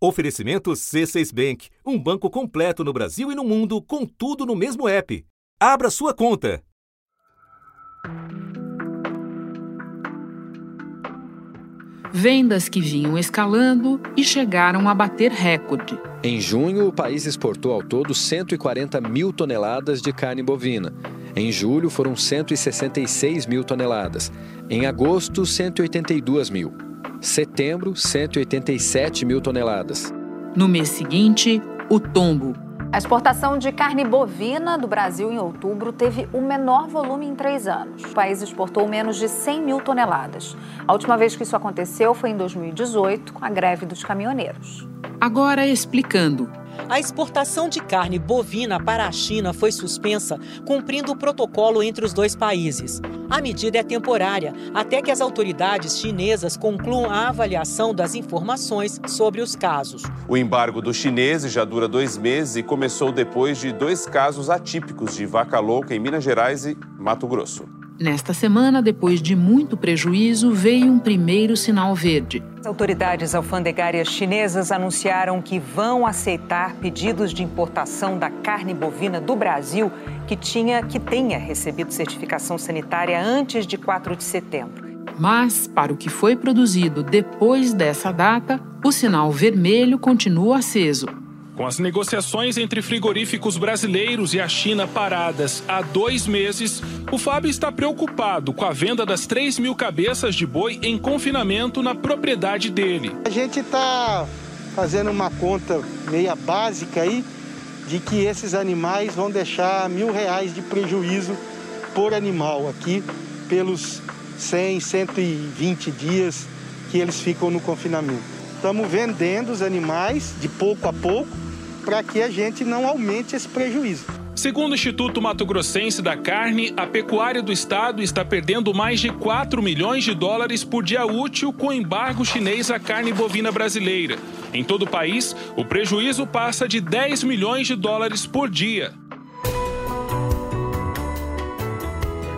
Oferecimento C6 Bank, um banco completo no Brasil e no mundo, com tudo no mesmo app. Abra sua conta. Vendas que vinham escalando e chegaram a bater recorde. Em junho, o país exportou ao todo 140 mil toneladas de carne bovina. Em julho, foram 166 mil toneladas. Em agosto, 182 mil. Setembro, 187 mil toneladas. No mês seguinte, o tombo. A exportação de carne bovina do Brasil em outubro teve o menor volume em três anos. O país exportou menos de 100 mil toneladas. A última vez que isso aconteceu foi em 2018, com a greve dos caminhoneiros. Agora explicando a exportação de carne bovina para a China foi suspensa, cumprindo o protocolo entre os dois países. A medida é temporária, até que as autoridades chinesas concluam a avaliação das informações sobre os casos. O embargo dos chineses já dura dois meses e começou depois de dois casos atípicos de vaca louca em Minas Gerais e Mato Grosso. Nesta semana, depois de muito prejuízo, veio um primeiro sinal verde. As autoridades alfandegárias chinesas anunciaram que vão aceitar pedidos de importação da carne bovina do Brasil que tinha que tenha recebido certificação sanitária antes de 4 de setembro. Mas, para o que foi produzido depois dessa data, o sinal vermelho continua aceso. Com as negociações entre frigoríficos brasileiros e a China paradas há dois meses, o Fábio está preocupado com a venda das 3 mil cabeças de boi em confinamento na propriedade dele. A gente está fazendo uma conta meia básica aí de que esses animais vão deixar mil reais de prejuízo por animal aqui pelos 100, 120 dias que eles ficam no confinamento. Estamos vendendo os animais de pouco a pouco para que a gente não aumente esse prejuízo. Segundo o Instituto Mato Grossense da Carne, a pecuária do estado está perdendo mais de 4 milhões de dólares por dia útil com o embargo chinês à carne bovina brasileira. Em todo o país, o prejuízo passa de 10 milhões de dólares por dia.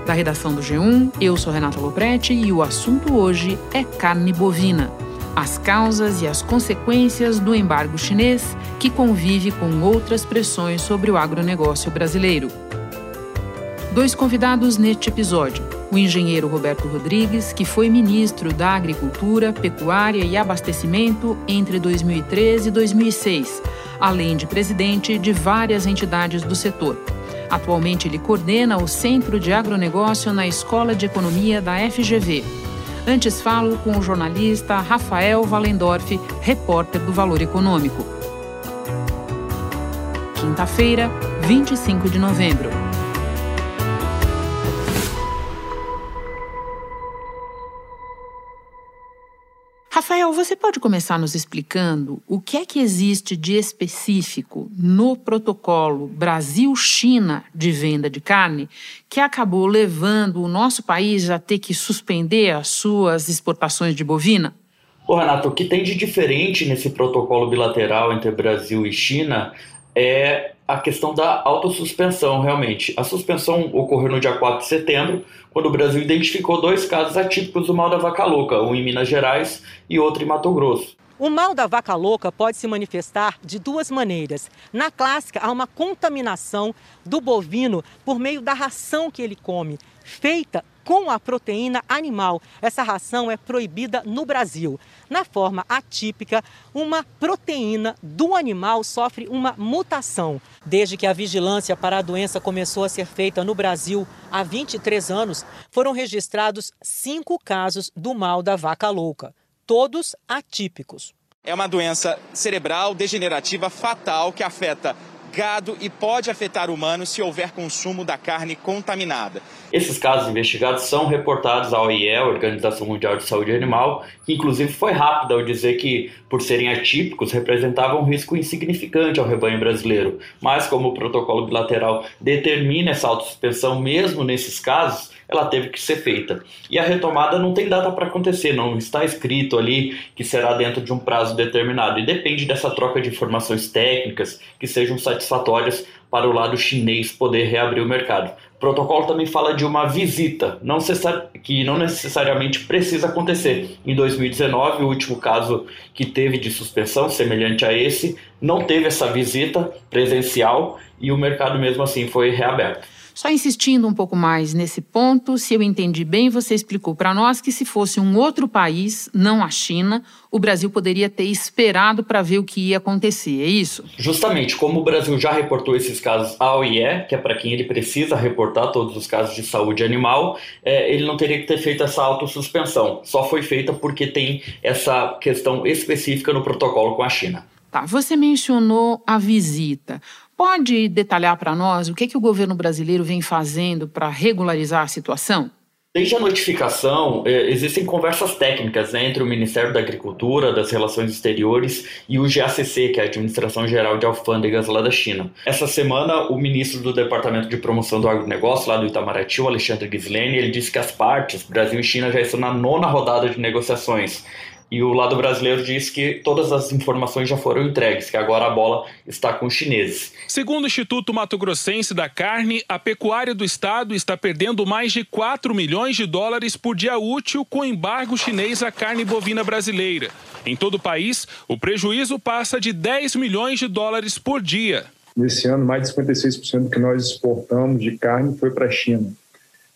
Da redação do G1, eu sou Renata Loprete e o assunto hoje é carne bovina as causas e as consequências do embargo chinês, que convive com outras pressões sobre o agronegócio brasileiro. Dois convidados neste episódio: o engenheiro Roberto Rodrigues, que foi ministro da Agricultura, Pecuária e Abastecimento entre 2013 e 2006, além de presidente de várias entidades do setor. Atualmente, ele coordena o Centro de Agronegócio na Escola de Economia da FGV Antes falo com o jornalista Rafael Valendorf, repórter do Valor Econômico. Quinta-feira, 25 de novembro. Rafael, você pode começar nos explicando o que é que existe de específico no protocolo Brasil-China de venda de carne que acabou levando o nosso país a ter que suspender as suas exportações de bovina? Ô, Renato, o que tem de diferente nesse protocolo bilateral entre Brasil e China é a questão da autossuspensão, realmente. A suspensão ocorreu no dia 4 de setembro, quando o Brasil identificou dois casos atípicos do mal da vaca louca, um em Minas Gerais e outro em Mato Grosso. O mal da vaca louca pode se manifestar de duas maneiras. Na clássica, há uma contaminação do bovino por meio da ração que ele come, feita com a proteína animal. Essa ração é proibida no Brasil. Na forma atípica, uma proteína do animal sofre uma mutação. Desde que a vigilância para a doença começou a ser feita no Brasil há 23 anos, foram registrados cinco casos do mal da vaca louca, todos atípicos. É uma doença cerebral degenerativa fatal que afeta gado e pode afetar humanos se houver consumo da carne contaminada. Esses casos investigados são reportados à OIE, Organização Mundial de Saúde Animal, que inclusive foi rápida ao dizer que, por serem atípicos, representavam um risco insignificante ao rebanho brasileiro. Mas, como o protocolo bilateral determina essa autossuspensão mesmo nesses casos, ela teve que ser feita. E a retomada não tem data para acontecer, não está escrito ali que será dentro de um prazo determinado e depende dessa troca de informações técnicas que sejam satisfatórias para o lado chinês poder reabrir o mercado. Protocolo também fala de uma visita, não que não necessariamente precisa acontecer. Em 2019, o último caso que teve de suspensão, semelhante a esse, não teve essa visita presencial e o mercado mesmo assim foi reaberto. Só insistindo um pouco mais nesse ponto, se eu entendi bem, você explicou para nós que se fosse um outro país, não a China, o Brasil poderia ter esperado para ver o que ia acontecer, é isso? Justamente, como o Brasil já reportou esses casos ao IE, que é para quem ele precisa reportar todos os casos de saúde animal, é, ele não teria que ter feito essa autossuspensão. Só foi feita porque tem essa questão específica no protocolo com a China. Tá, você mencionou a visita. Pode detalhar para nós o que, que o governo brasileiro vem fazendo para regularizar a situação? Desde a notificação, é, existem conversas técnicas né, entre o Ministério da Agricultura, das Relações Exteriores e o GACC, que é a Administração Geral de Alfândegas lá da China. Essa semana, o ministro do Departamento de Promoção do Agronegócio, lá do Itamaraty, o Alexandre Gislene, ele disse que as partes, Brasil e China, já estão na nona rodada de negociações e o lado brasileiro diz que todas as informações já foram entregues, que agora a bola está com os chineses. Segundo o Instituto Mato Grossense da Carne, a pecuária do estado está perdendo mais de 4 milhões de dólares por dia útil com embargo chinês à carne bovina brasileira. Em todo o país, o prejuízo passa de 10 milhões de dólares por dia. Nesse ano, mais de 56% do que nós exportamos de carne foi para a China.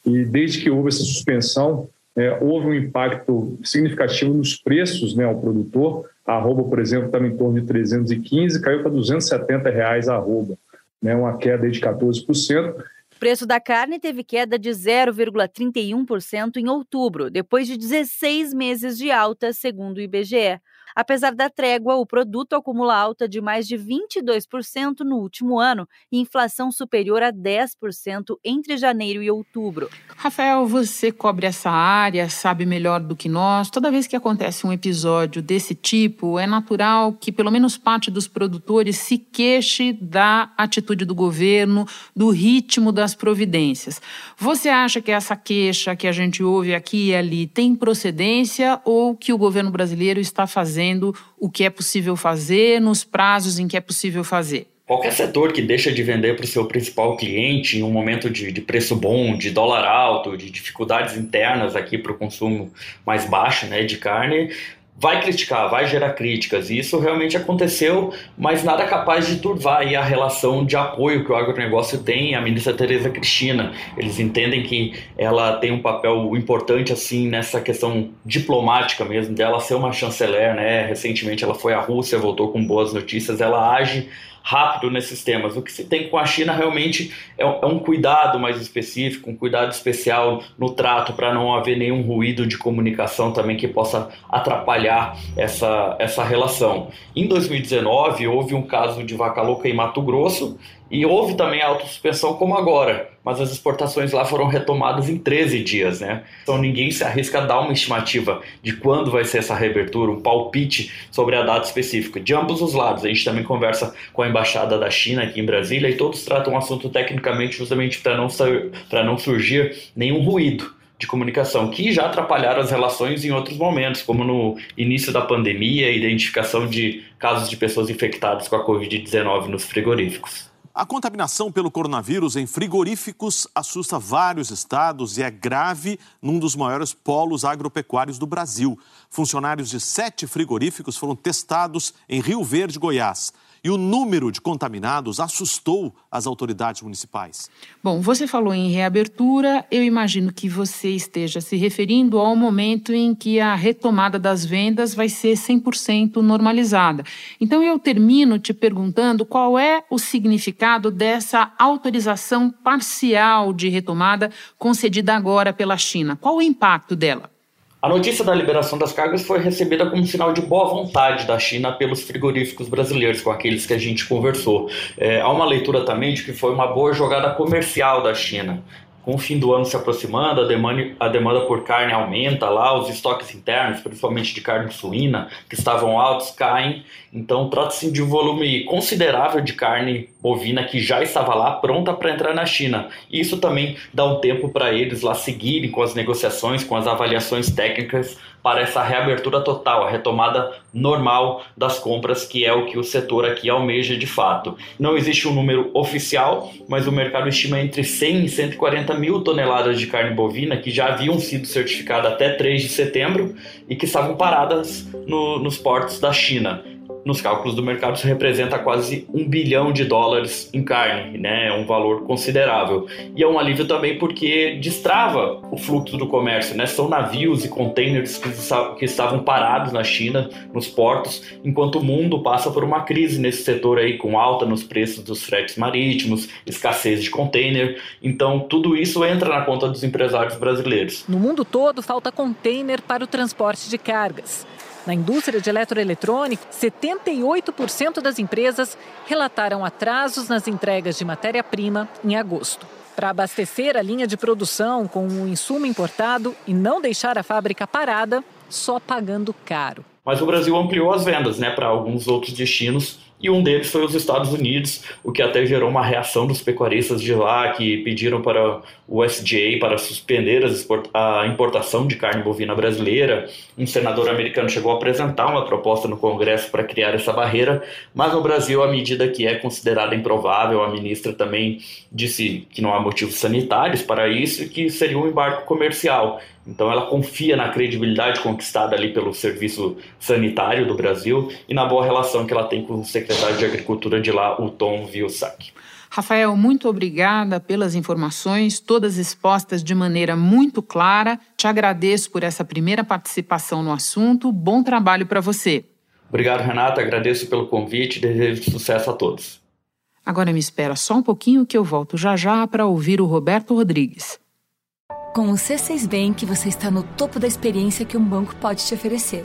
E desde que houve essa suspensão, é, houve um impacto significativo nos preços né, ao produtor. A arroba, por exemplo, estava em torno de 315, caiu para 270 reais a arroba, né, uma queda de 14%. O preço da carne teve queda de 0,31% em outubro, depois de 16 meses de alta, segundo o IBGE. Apesar da trégua, o produto acumula alta de mais de 22% no último ano e inflação superior a 10% entre janeiro e outubro. Rafael, você cobre essa área, sabe melhor do que nós. Toda vez que acontece um episódio desse tipo, é natural que pelo menos parte dos produtores se queixe da atitude do governo, do ritmo das providências. Você acha que essa queixa que a gente ouve aqui e ali tem procedência ou que o governo brasileiro está fazendo o que é possível fazer nos prazos em que é possível fazer. Qualquer setor que deixa de vender para o seu principal cliente em um momento de, de, preço bom, de dólar alto, de dificuldades internas aqui para o consumo mais baixo né, de carne, vai criticar, vai gerar críticas. E isso realmente aconteceu, mas nada capaz de turvar a relação de apoio que o agronegócio tem à ministra Tereza Cristina. Eles entendem que ela tem um papel importante assim nessa questão diplomática mesmo, dela ser uma chanceler, né? Recentemente ela foi à Rússia, voltou com boas notícias, ela age rápido nesses temas. O que se tem com a China realmente é, é um cuidado mais específico, um cuidado especial no trato para não haver nenhum ruído de comunicação também que possa atrapalhar essa, essa relação. Em 2019, houve um caso de vaca louca em Mato Grosso e houve também a autossuspensão como agora, mas as exportações lá foram retomadas em 13 dias, né? Então ninguém se arrisca a dar uma estimativa de quando vai ser essa reabertura, um palpite sobre a data específica. De ambos os lados, a gente também conversa com a embaixada da China aqui em Brasília e todos tratam o assunto tecnicamente justamente para não, não surgir nenhum ruído de comunicação que já atrapalharam as relações em outros momentos, como no início da pandemia, identificação de casos de pessoas infectadas com a Covid-19 nos frigoríficos. A contaminação pelo coronavírus em frigoríficos assusta vários estados e é grave num dos maiores polos agropecuários do Brasil. Funcionários de sete frigoríficos foram testados em Rio Verde, Goiás. E o número de contaminados assustou as autoridades municipais. Bom, você falou em reabertura. Eu imagino que você esteja se referindo ao momento em que a retomada das vendas vai ser 100% normalizada. Então eu termino te perguntando qual é o significado dessa autorização parcial de retomada concedida agora pela China. Qual o impacto dela? A notícia da liberação das cargas foi recebida como um sinal de boa vontade da China pelos frigoríficos brasileiros, com aqueles que a gente conversou. É, há uma leitura também de que foi uma boa jogada comercial da China com o fim do ano se aproximando, a demanda, a demanda por carne aumenta lá, os estoques internos, principalmente de carne suína, que estavam altos, caem. Então, trata-se de um volume considerável de carne bovina que já estava lá, pronta para entrar na China. Isso também dá um tempo para eles lá seguirem com as negociações, com as avaliações técnicas para essa reabertura total, a retomada normal das compras, que é o que o setor aqui almeja de fato. Não existe um número oficial, mas o mercado estima entre 100 e 140 mil toneladas de carne bovina que já haviam sido certificadas até 3 de setembro e que estavam paradas no, nos portos da China nos cálculos do mercado, isso representa quase um bilhão de dólares em carne, né? É um valor considerável. E é um alívio também porque destrava o fluxo do comércio, né? São navios e containers que, estavam parados na China, nos portos, enquanto o mundo passa por uma crise nesse setor aí, com alta nos preços dos fretes marítimos, escassez de container. Então, tudo isso entra na conta dos empresários brasileiros. No mundo todo, falta container para o transporte de cargas. Na indústria de eletroeletrônico, 78% das empresas relataram atrasos nas entregas de matéria-prima em agosto. Para abastecer a linha de produção com o um insumo importado e não deixar a fábrica parada, só pagando caro. Mas o Brasil ampliou as vendas né, para alguns outros destinos e um deles foi os Estados Unidos, o que até gerou uma reação dos pecuaristas de lá que pediram para o USDA para suspender a importação de carne bovina brasileira. Um senador americano chegou a apresentar uma proposta no Congresso para criar essa barreira, mas no Brasil a medida que é considerada improvável, a ministra também disse que não há motivos sanitários para isso e que seria um embarque comercial. Então ela confia na credibilidade conquistada ali pelo Serviço Sanitário do Brasil e na boa relação que ela tem com o secretário de Agricultura de lá, o Tom Vilsack. Rafael, muito obrigada pelas informações, todas expostas de maneira muito clara. Te agradeço por essa primeira participação no assunto. Bom trabalho para você. Obrigado, Renata. Agradeço pelo convite e desejo sucesso a todos. Agora me espera só um pouquinho que eu volto já já para ouvir o Roberto Rodrigues. Com o C6 Bank, você está no topo da experiência que um banco pode te oferecer.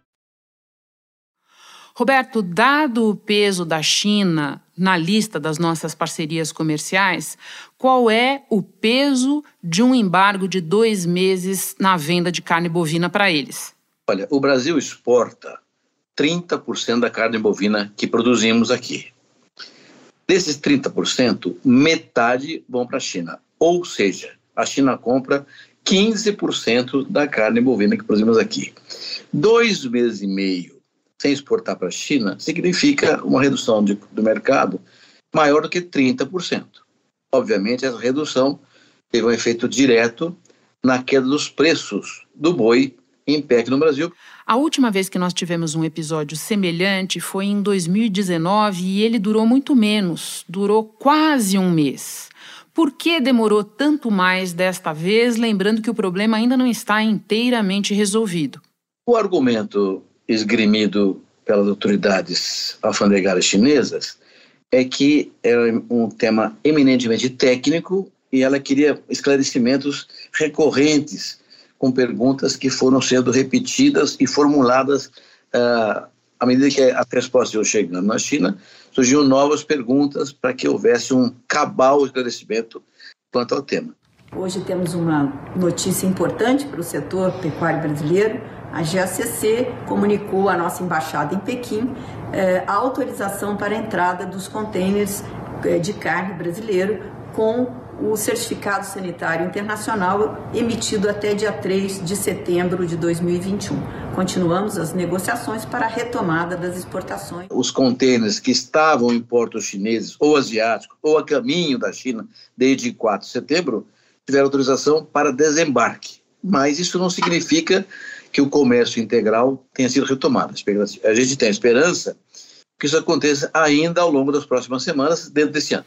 Roberto, dado o peso da China na lista das nossas parcerias comerciais, qual é o peso de um embargo de dois meses na venda de carne bovina para eles? Olha, o Brasil exporta 30% da carne bovina que produzimos aqui. Desses 30%, metade vão para a China. Ou seja, a China compra 15% da carne bovina que produzimos aqui. Dois meses e meio sem exportar para a China, significa uma redução de, do mercado maior do que 30%. Obviamente, essa redução teve um efeito direto na queda dos preços do boi em aqui no Brasil. A última vez que nós tivemos um episódio semelhante foi em 2019 e ele durou muito menos, durou quase um mês. Por que demorou tanto mais desta vez, lembrando que o problema ainda não está inteiramente resolvido? O argumento esgrimido pelas autoridades alfandegárias chinesas é que era um tema eminentemente técnico e ela queria esclarecimentos recorrentes com perguntas que foram sendo repetidas e formuladas uh, à medida que as respostas iam chegando na China, surgiam novas perguntas para que houvesse um cabal esclarecimento quanto ao tema. Hoje temos uma notícia importante para o setor pecuário brasileiro a GACC comunicou à nossa embaixada em Pequim eh, a autorização para a entrada dos contêineres eh, de carne brasileiro com o certificado sanitário internacional emitido até dia 3 de setembro de 2021. Continuamos as negociações para a retomada das exportações. Os contêineres que estavam em portos chineses ou asiáticos ou a caminho da China desde 4 de setembro tiveram autorização para desembarque. Mas isso não significa que o comércio integral tenha sido retomado. A gente tem a esperança que isso aconteça ainda ao longo das próximas semanas, dentro desse ano.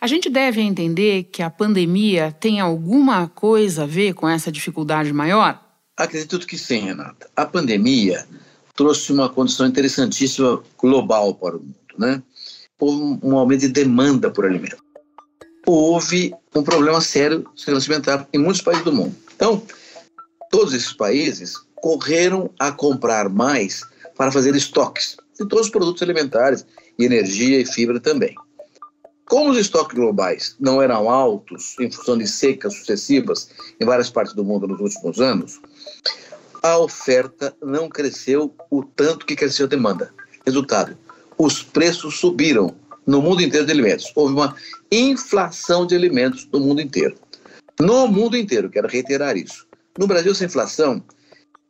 A gente deve entender que a pandemia tem alguma coisa a ver com essa dificuldade maior? Acredito que sim, Renata. A pandemia trouxe uma condição interessantíssima global para o mundo, né? Houve um aumento de demanda por alimento. Houve um problema sério de segurança alimentar em muitos países do mundo. Então, todos esses países correram a comprar mais para fazer estoques de todos os produtos alimentares, e energia e fibra também. Como os estoques globais não eram altos em função de secas sucessivas em várias partes do mundo nos últimos anos, a oferta não cresceu o tanto que cresceu a demanda. Resultado: os preços subiram no mundo inteiro de alimentos. Houve uma inflação de alimentos no mundo inteiro. No mundo inteiro, quero reiterar isso. No Brasil, essa inflação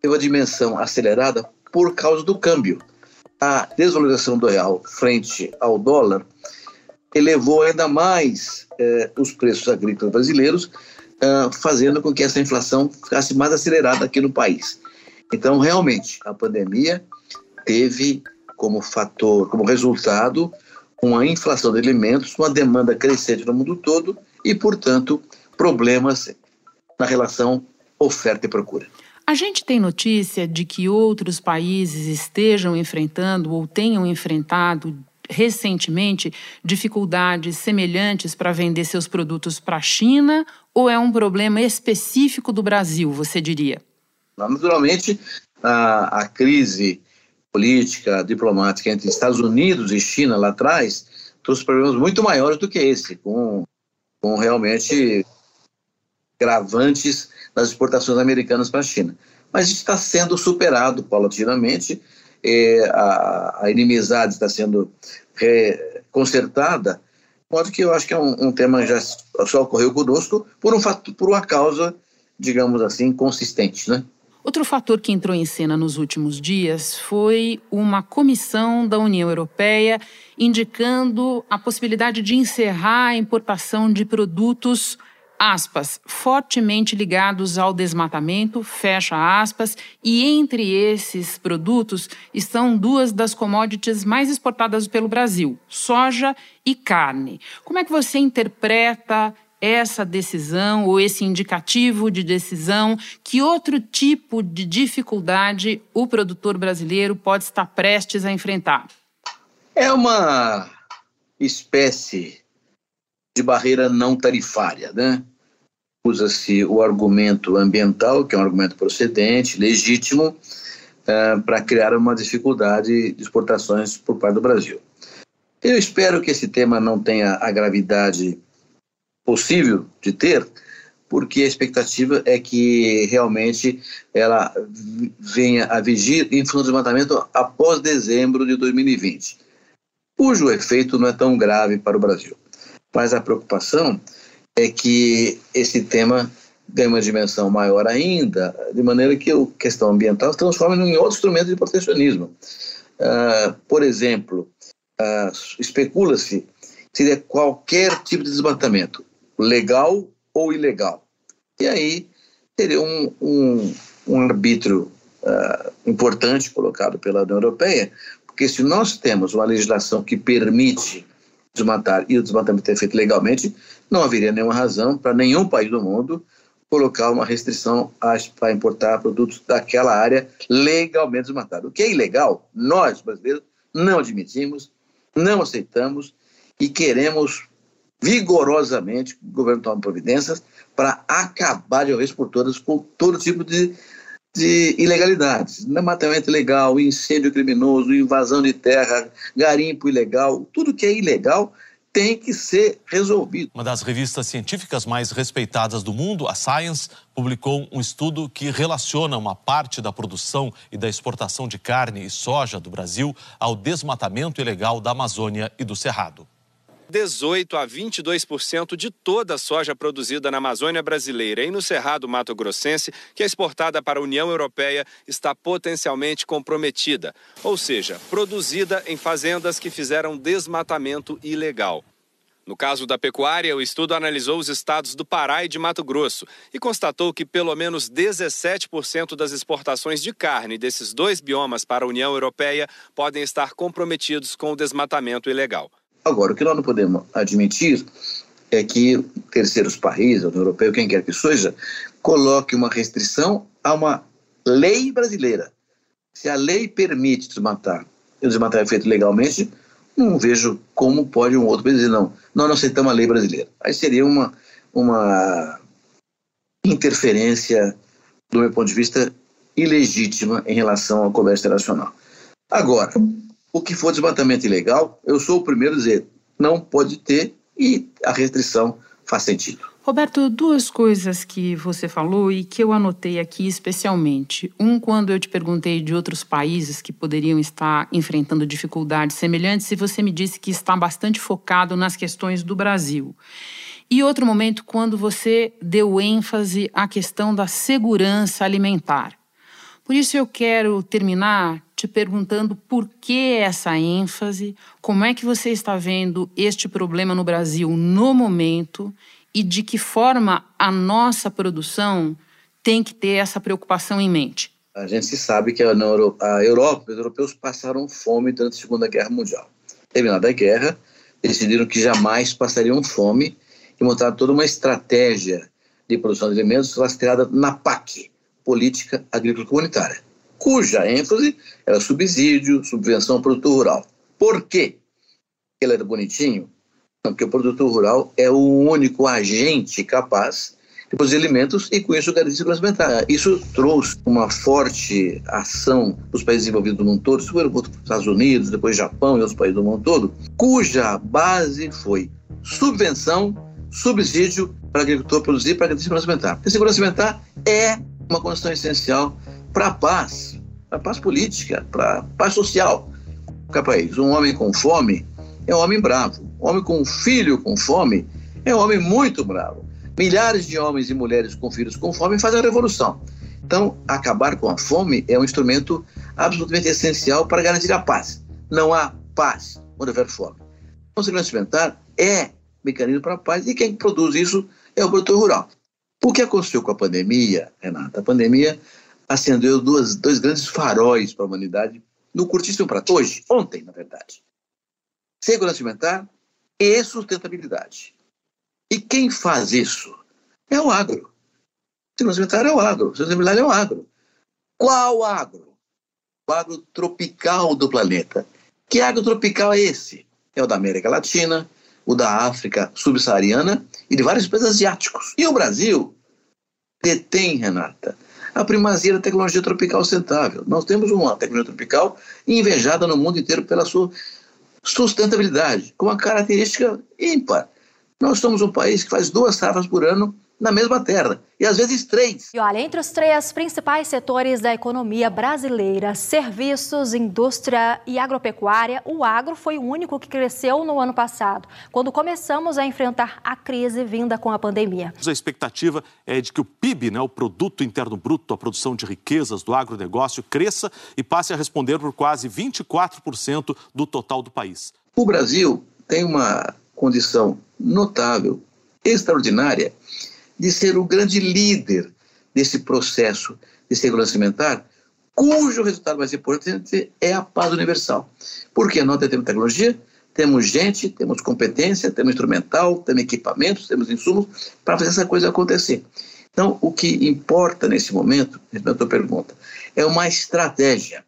teve uma dimensão acelerada por causa do câmbio. A desvalorização do real frente ao dólar elevou ainda mais eh, os preços agrícolas brasileiros, eh, fazendo com que essa inflação ficasse mais acelerada aqui no país. Então, realmente, a pandemia teve como fator, como resultado, uma inflação de alimentos, uma demanda crescente no mundo todo e, portanto, problemas na relação oferta e procura. A gente tem notícia de que outros países estejam enfrentando ou tenham enfrentado recentemente dificuldades semelhantes para vender seus produtos para a China ou é um problema específico do Brasil, você diria? Naturalmente, a, a crise política, diplomática entre Estados Unidos e China lá atrás trouxe problemas muito maiores do que esse, com, com realmente gravantes nas exportações americanas para a China. Mas está sendo superado paulatinamente é, a, a, inimizade está sendo é, consertada, modo que eu acho que é um, um, tema que já só ocorreu conosco por, um fato, por uma causa, digamos assim, consistente, né? Outro fator que entrou em cena nos últimos dias foi uma comissão da União Europeia indicando a possibilidade de encerrar a importação de produtos aspas, fortemente ligados ao desmatamento, fecha aspas, e entre esses produtos estão duas das commodities mais exportadas pelo Brasil, soja e carne. Como é que você interpreta essa decisão ou esse indicativo de decisão? Que outro tipo de dificuldade o produtor brasileiro pode estar prestes a enfrentar? É uma espécie de barreira não tarifária, né? Usa-se o argumento ambiental, que é um argumento procedente, legítimo, uh, para criar uma dificuldade de exportações por parte do Brasil. Eu espero que esse tema não tenha a gravidade possível de ter, porque a expectativa é que realmente ela venha a vigir em função do desmatamento após dezembro de 2020, cujo efeito não é tão grave para o Brasil. Mas a preocupação é que esse tema ganhe uma dimensão maior ainda, de maneira que a questão ambiental se transforme em outro instrumento de protecionismo. Uh, por exemplo, uh, especula-se seria qualquer tipo de desmatamento, legal ou ilegal. E aí teria um, um, um arbítrio uh, importante colocado pela União Europeia, porque se nós temos uma legislação que permite desmatar e o desmatamento é feito legalmente, não haveria nenhuma razão para nenhum país do mundo colocar uma restrição para importar produtos daquela área legalmente desmatados. O que é ilegal, nós, brasileiros, não admitimos, não aceitamos e queremos vigorosamente que o governo tome providências para acabar de uma vez por todas com todo tipo de de ilegalidades, desmatamento ilegal, incêndio criminoso, invasão de terra, garimpo ilegal, tudo que é ilegal tem que ser resolvido. Uma das revistas científicas mais respeitadas do mundo, a Science, publicou um estudo que relaciona uma parte da produção e da exportação de carne e soja do Brasil ao desmatamento ilegal da Amazônia e do Cerrado. 18 a 22% de toda a soja produzida na Amazônia brasileira e no Cerrado Mato Grossense, que é exportada para a União Europeia, está potencialmente comprometida, ou seja, produzida em fazendas que fizeram desmatamento ilegal. No caso da pecuária, o estudo analisou os estados do Pará e de Mato Grosso e constatou que pelo menos 17% das exportações de carne desses dois biomas para a União Europeia podem estar comprometidos com o desmatamento ilegal. Agora, o que nós não podemos admitir é que terceiros países, a União Europeia, quem quer que seja, coloque uma restrição a uma lei brasileira. Se a lei permite desmatar e o desmatar é feito legalmente, não vejo como pode um outro país dizer, não, nós não aceitamos a lei brasileira. Aí seria uma, uma interferência, do meu ponto de vista, ilegítima em relação ao comércio internacional. Agora, O que for desmatamento ilegal, eu sou o primeiro a dizer, não pode ter e a restrição faz sentido. Roberto, duas coisas que você falou e que eu anotei aqui especialmente. Um, quando eu te perguntei de outros países que poderiam estar enfrentando dificuldades semelhantes, e você me disse que está bastante focado nas questões do Brasil. E outro momento, quando você deu ênfase à questão da segurança alimentar. Por isso eu quero terminar te perguntando por que essa ênfase, como é que você está vendo este problema no Brasil no momento e de que forma a nossa produção tem que ter essa preocupação em mente? A gente sabe que a Europa, a Europa os europeus passaram fome durante a Segunda Guerra Mundial. Terminada a guerra, decidiram que jamais passariam fome e montaram toda uma estratégia de produção de alimentos rastreada na PAC, Política Agrícola Comunitária, cuja ênfase era subsídio, subvenção ao produtor rural. Por quê? Ele era bonitinho? Porque o produtor rural é o único agente capaz de produzir alimentos e com isso garantir segurança alimentar. Isso trouxe uma forte ação dos países desenvolvidos do mundo todo, sobretudo os Estados Unidos, depois Japão e outros países do mundo todo, cuja base foi subvenção, subsídio para o agricultor produzir para garantir segurança alimentar. A segurança alimentar é uma condição essencial para a paz, para paz política, para paz social. Qualquer país, um homem com fome é um homem bravo. Um homem com um filho com fome é um homem muito bravo. Milhares de homens e mulheres com filhos com fome fazem a revolução. Então, acabar com a fome é um instrumento absolutamente essencial para garantir a paz. Não há paz quando houver fome. A segurança alimentar é mecanismo para a paz e quem produz isso é o produtor rural. O que aconteceu com a pandemia, Renata? A pandemia acendeu duas, dois grandes faróis para a humanidade no curtíssimo prazo. Hoje, ontem, na verdade segurança alimentar e sustentabilidade. E quem faz isso? É o agro. Segurança alimentar é o agro, sustentabilidade é o agro. Qual agro? O agro tropical do planeta. Que agro tropical é esse? É o da América Latina, o da África subsaariana e de vários países asiáticos. E o Brasil detém, Renata, a primazia da tecnologia tropical sustentável. Nós temos uma tecnologia tropical invejada no mundo inteiro pela sua sustentabilidade, com uma característica ímpar. Nós somos um país que faz duas safras por ano na mesma terra, e às vezes três. E olha, entre os três principais setores da economia brasileira, serviços, indústria e agropecuária, o agro foi o único que cresceu no ano passado, quando começamos a enfrentar a crise vinda com a pandemia. A expectativa é de que o PIB, né, o Produto Interno Bruto, a produção de riquezas do agronegócio, cresça e passe a responder por quase 24% do total do país. O Brasil tem uma condição notável, extraordinária, de ser o grande líder desse processo de segurança alimentar, cujo resultado mais importante é a paz universal. Porque nós temos tecnologia, temos gente, temos competência, temos instrumental, temos equipamentos, temos insumos para fazer essa coisa acontecer. Então, o que importa nesse momento, na tua pergunta, é uma estratégia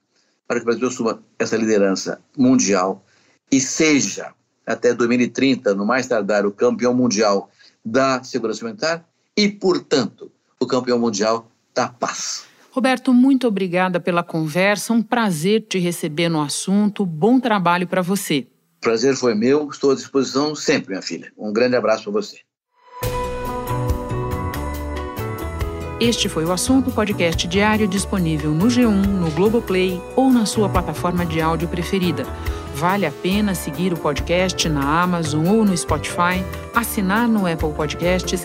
para que o Brasil assuma essa liderança mundial e seja, até 2030, no mais tardar, o campeão mundial da segurança alimentar e, portanto, o campeão mundial da paz. Roberto, muito obrigada pela conversa. Um prazer te receber no assunto. Bom trabalho para você. Prazer foi meu. Estou à disposição sempre, minha filha. Um grande abraço para você. Este foi o assunto podcast diário disponível no G1, no Globoplay ou na sua plataforma de áudio preferida. Vale a pena seguir o podcast na Amazon ou no Spotify, assinar no Apple Podcasts,